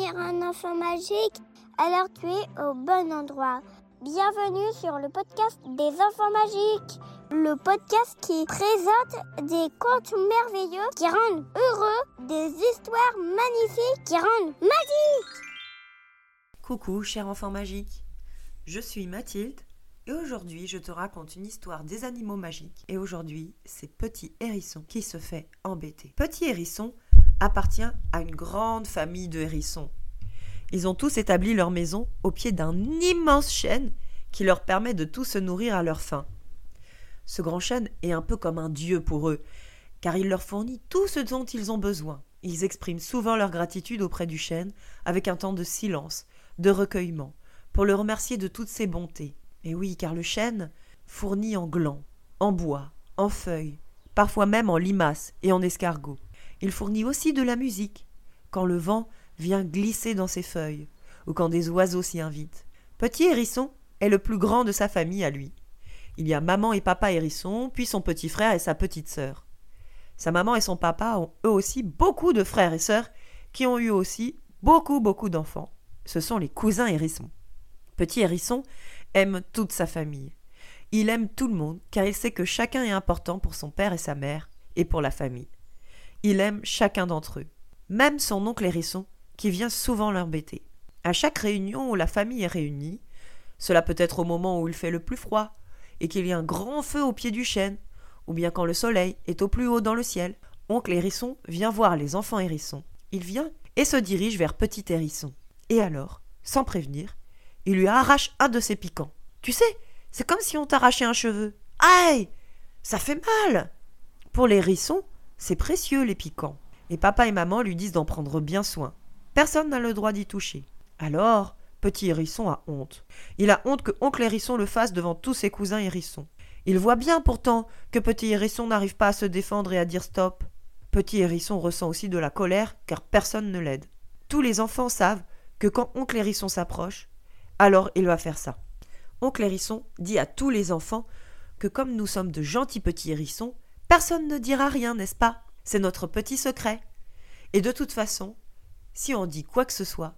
un enfant magique Alors tu es au bon endroit. Bienvenue sur le podcast des enfants magiques, le podcast qui présente des contes merveilleux qui rendent heureux, des histoires magnifiques qui rendent magiques. Coucou, cher enfant magique. Je suis Mathilde et aujourd'hui je te raconte une histoire des animaux magiques. Et aujourd'hui, c'est Petit Hérisson qui se fait embêter. Petit Hérisson appartient à une grande famille de hérissons. Ils ont tous établi leur maison au pied d'un immense chêne qui leur permet de tous se nourrir à leur faim. Ce grand chêne est un peu comme un dieu pour eux, car il leur fournit tout ce dont ils ont besoin. Ils expriment souvent leur gratitude auprès du chêne avec un temps de silence, de recueillement, pour le remercier de toutes ses bontés. Et oui, car le chêne fournit en glands, en bois, en feuilles, parfois même en limaces et en escargots. Il fournit aussi de la musique, quand le vent vient glisser dans ses feuilles, ou quand des oiseaux s'y invitent. Petit hérisson est le plus grand de sa famille à lui. Il y a maman et papa hérisson, puis son petit frère et sa petite sœur. Sa maman et son papa ont eux aussi beaucoup de frères et sœurs qui ont eu aussi beaucoup beaucoup d'enfants. Ce sont les cousins hérissons. Petit hérisson aime toute sa famille. Il aime tout le monde car il sait que chacun est important pour son père et sa mère et pour la famille. Il aime chacun d'entre eux, même son oncle hérisson, qui vient souvent l'embêter. À chaque réunion où la famille est réunie, cela peut être au moment où il fait le plus froid, et qu'il y a un grand feu au pied du chêne, ou bien quand le soleil est au plus haut dans le ciel, oncle hérisson vient voir les enfants hérissons. Il vient et se dirige vers petit hérisson. Et alors, sans prévenir, il lui arrache un de ses piquants. Tu sais, c'est comme si on t'arrachait un cheveu. Aïe Ça fait mal Pour les hérissons, c'est précieux les piquants. Et papa et maman lui disent d'en prendre bien soin. Personne n'a le droit d'y toucher. Alors, petit hérisson a honte. Il a honte que oncle hérisson le fasse devant tous ses cousins hérissons. Il voit bien pourtant que petit hérisson n'arrive pas à se défendre et à dire stop. Petit hérisson ressent aussi de la colère car personne ne l'aide. Tous les enfants savent que quand oncle hérisson s'approche, alors il va faire ça. Oncle hérisson dit à tous les enfants que comme nous sommes de gentils petits hérissons, Personne ne dira rien, n'est-ce pas? C'est notre petit secret. Et de toute façon, si on dit quoi que ce soit,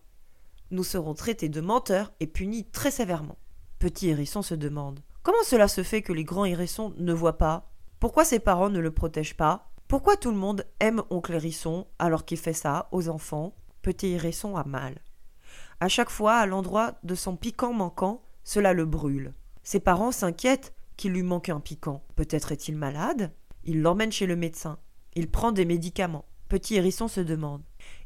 nous serons traités de menteurs et punis très sévèrement. Petit hérisson se demande Comment cela se fait que les grands hérissons ne voient pas? Pourquoi ses parents ne le protègent pas? Pourquoi tout le monde aime oncle hérisson alors qu'il fait ça aux enfants? Petit hérisson a mal. À chaque fois, à l'endroit de son piquant manquant, cela le brûle. Ses parents s'inquiètent qu'il lui manque un piquant. Peut-être est-il malade? Il l'emmène chez le médecin. Il prend des médicaments. Petit hérisson se demande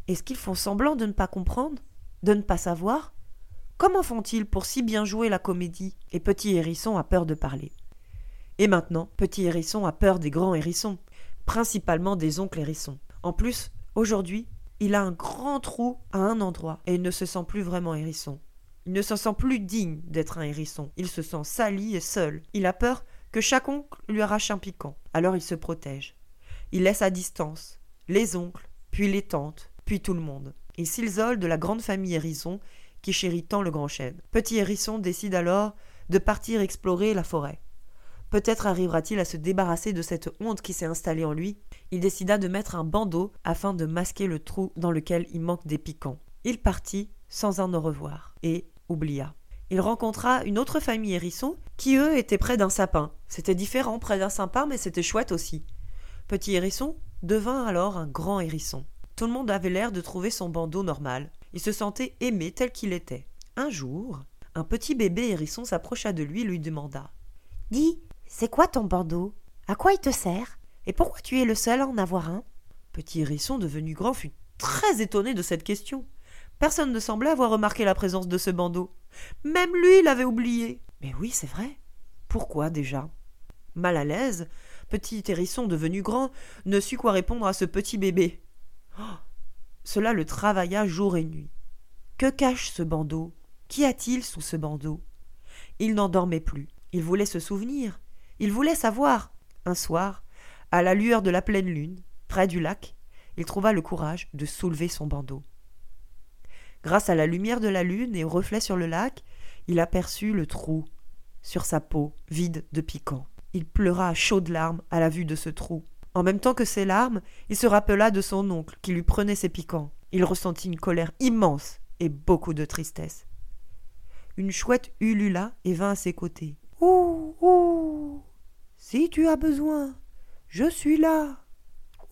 Est-ce qu'ils font semblant de ne pas comprendre? De ne pas savoir? Comment font-ils pour si bien jouer la comédie? Et Petit hérisson a peur de parler. Et maintenant, Petit hérisson a peur des grands hérissons, principalement des oncles hérissons. En plus, aujourd'hui, il a un grand trou à un endroit et il ne se sent plus vraiment hérisson. Il ne se sent plus digne d'être un hérisson. Il se sent sali et seul. Il a peur que chaque oncle lui arrache un piquant. Alors il se protège. Il laisse à distance les oncles, puis les tantes, puis tout le monde. Il s'isole de la grande famille hérisson qui chérit tant le grand chêne. Petit hérisson décide alors de partir explorer la forêt. Peut-être arrivera-t-il à se débarrasser de cette honte qui s'est installée en lui. Il décida de mettre un bandeau afin de masquer le trou dans lequel il manque des piquants. Il partit sans un au revoir et oublia il rencontra une autre famille hérisson qui, eux, étaient près d'un sapin. C'était différent près d'un sapin, mais c'était chouette aussi. Petit hérisson devint alors un grand hérisson. Tout le monde avait l'air de trouver son bandeau normal. Il se sentait aimé tel qu'il était. Un jour, un petit bébé hérisson s'approcha de lui et lui demanda Dis, c'est quoi ton bandeau? À quoi il te sert? Et pourquoi tu es le seul à en avoir un? Petit hérisson devenu grand fut très étonné de cette question. Personne ne semblait avoir remarqué la présence de ce bandeau. Même lui l'avait oublié. Mais oui, c'est vrai. Pourquoi déjà? Mal à l'aise, petit hérisson devenu grand ne sut quoi répondre à ce petit bébé. Oh, cela le travailla jour et nuit. Que cache ce bandeau? Qu'y a-t-il sous ce bandeau? Il n'en dormait plus. Il voulait se souvenir. Il voulait savoir. Un soir, à la lueur de la pleine lune, près du lac, il trouva le courage de soulever son bandeau. Grâce à la lumière de la lune et au reflet sur le lac, il aperçut le trou sur sa peau, vide de piquant. Il pleura à chaudes larmes à la vue de ce trou. En même temps que ses larmes, il se rappela de son oncle qui lui prenait ses piquants. Il ressentit une colère immense et beaucoup de tristesse. Une chouette ulula et vint à ses côtés. Ouh, ouh Si tu as besoin, je suis là.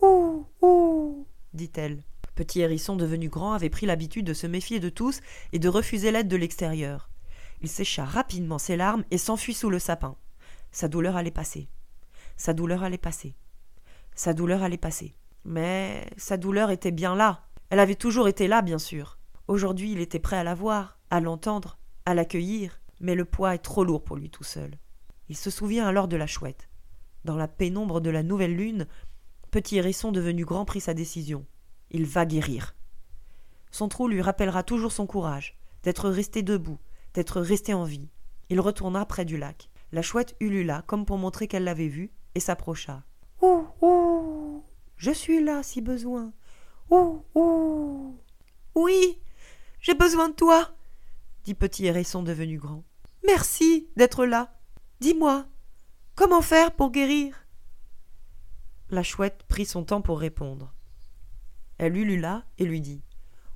Ouh, ouh dit-elle. Petit hérisson devenu grand avait pris l'habitude de se méfier de tous et de refuser l'aide de l'extérieur. Il sécha rapidement ses larmes et s'enfuit sous le sapin. Sa douleur allait passer. Sa douleur allait passer. Sa douleur allait passer. Mais sa douleur était bien là. Elle avait toujours été là, bien sûr. Aujourd'hui, il était prêt à la voir, à l'entendre, à l'accueillir, mais le poids est trop lourd pour lui tout seul. Il se souvient alors de la chouette. Dans la pénombre de la nouvelle lune, Petit hérisson devenu grand prit sa décision. Il va guérir. Son trou lui rappellera toujours son courage, d'être resté debout, d'être resté en vie. Il retourna près du lac. La chouette ulula comme pour montrer qu'elle l'avait vu et s'approcha. Ouh, ouh Je suis là si besoin. Ouh, ouh Oui, j'ai besoin de toi, dit Petit Hérisson devenu grand. Merci d'être là. Dis-moi, comment faire pour guérir? La chouette prit son temps pour répondre. Elle ulula et lui dit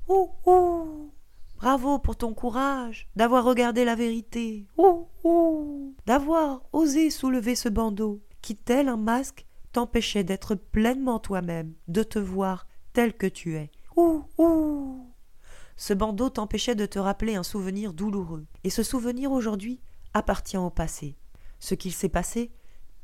Ouh, ouh Bravo pour ton courage d'avoir regardé la vérité. Ouh, ouh D'avoir osé soulever ce bandeau qui, tel un masque, t'empêchait d'être pleinement toi-même, de te voir tel que tu es. Ouh, ouh Ce bandeau t'empêchait de te rappeler un souvenir douloureux. Et ce souvenir aujourd'hui appartient au passé. Ce qu'il s'est passé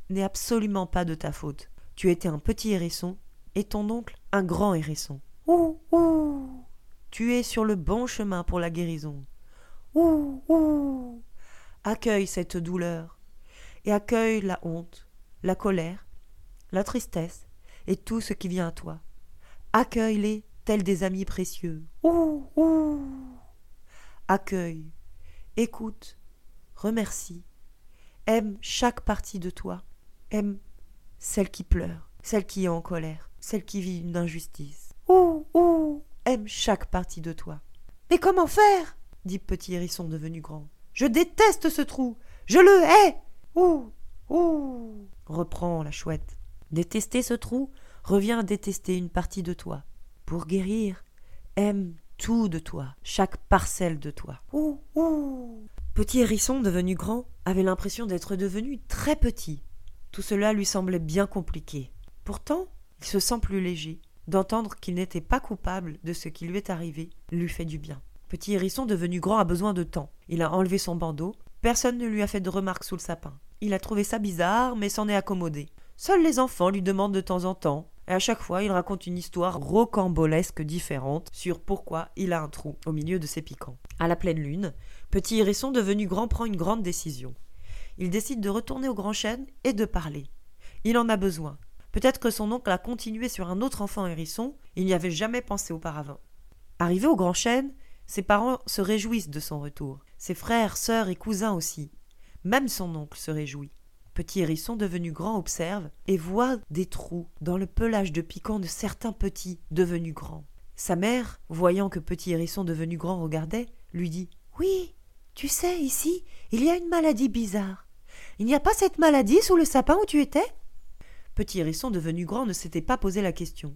n'est absolument pas de ta faute. Tu étais un petit hérisson et ton oncle un grand hérisson. Ouh, ouh Tu es sur le bon chemin pour la guérison. Ouh, ouh Accueille cette douleur et accueille la honte, la colère, la tristesse et tout ce qui vient à toi. Accueille-les tels des amis précieux. Ouh, ouh Accueille, écoute, remercie, aime chaque partie de toi, aime celle qui pleure, celle qui est en colère, celle qui vit une injustice. Ouh, ouh, aime chaque partie de toi? Mais comment faire? dit Petit Hérisson devenu grand. Je déteste ce trou. Je le hais. Ouh, ouh, reprend la chouette. Détester ce trou revient à détester une partie de toi. Pour guérir, aime tout de toi, chaque parcelle de toi. Ouh, ouh. Petit Hérisson devenu grand avait l'impression d'être devenu très petit. Tout cela lui semblait bien compliqué. Pourtant, il se sent plus léger. D'entendre qu'il n'était pas coupable de ce qui lui est arrivé lui fait du bien. Petit hérisson devenu grand a besoin de temps. Il a enlevé son bandeau. Personne ne lui a fait de remarques sous le sapin. Il a trouvé ça bizarre, mais s'en est accommodé. Seuls les enfants lui demandent de temps en temps, et à chaque fois il raconte une histoire rocambolesque différente sur pourquoi il a un trou au milieu de ses piquants. À la pleine lune, Petit hérisson devenu grand prend une grande décision. Il décide de retourner au grand chêne et de parler. Il en a besoin. Peut-être que son oncle a continué sur un autre enfant hérisson, il n'y avait jamais pensé auparavant. Arrivé au grand chêne, ses parents se réjouissent de son retour, ses frères, sœurs et cousins aussi. Même son oncle se réjouit. Petit hérisson devenu grand observe et voit des trous dans le pelage de piquant de certains petits devenus grands. Sa mère, voyant que petit hérisson devenu grand regardait, lui dit Oui, tu sais, ici, il y a une maladie bizarre. Il n'y a pas cette maladie sous le sapin où tu étais? Petit hérisson devenu grand ne s'était pas posé la question.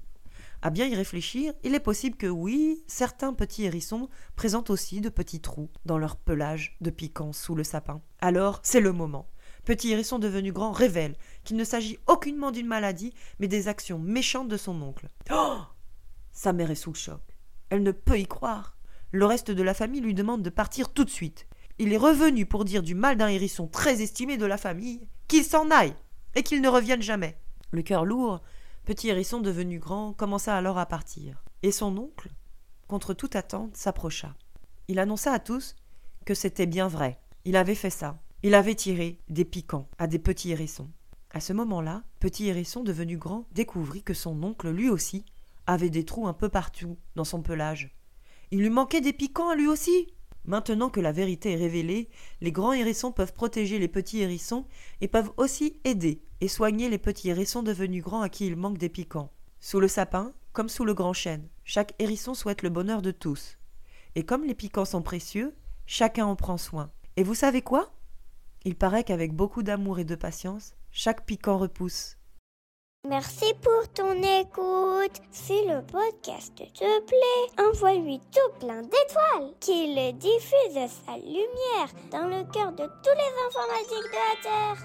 À bien y réfléchir, il est possible que oui, certains petits hérissons présentent aussi de petits trous dans leur pelage de piquant sous le sapin. Alors, c'est le moment. Petit hérisson devenu grand révèle qu'il ne s'agit aucunement d'une maladie, mais des actions méchantes de son oncle. Oh Sa mère est sous le choc. Elle ne peut y croire. Le reste de la famille lui demande de partir tout de suite. Il est revenu pour dire du mal d'un hérisson très estimé de la famille qu'il s'en aille et qu'il ne revienne jamais. Le cœur lourd, petit hérisson devenu grand commença alors à partir. Et son oncle, contre toute attente, s'approcha. Il annonça à tous que c'était bien vrai. Il avait fait ça. Il avait tiré des piquants à des petits hérissons. À ce moment-là, petit hérisson devenu grand découvrit que son oncle, lui aussi, avait des trous un peu partout dans son pelage. Il lui manquait des piquants lui aussi? Maintenant que la vérité est révélée, les grands hérissons peuvent protéger les petits hérissons et peuvent aussi aider et soigner les petits hérissons devenus grands à qui il manque des piquants. Sous le sapin, comme sous le grand chêne, chaque hérisson souhaite le bonheur de tous. Et comme les piquants sont précieux, chacun en prend soin. Et vous savez quoi? Il paraît qu'avec beaucoup d'amour et de patience, chaque piquant repousse Merci pour ton écoute. Si le podcast te plaît, envoie-lui tout plein d'étoiles, qu'il diffuse sa lumière dans le cœur de tous les enfants magiques de la Terre.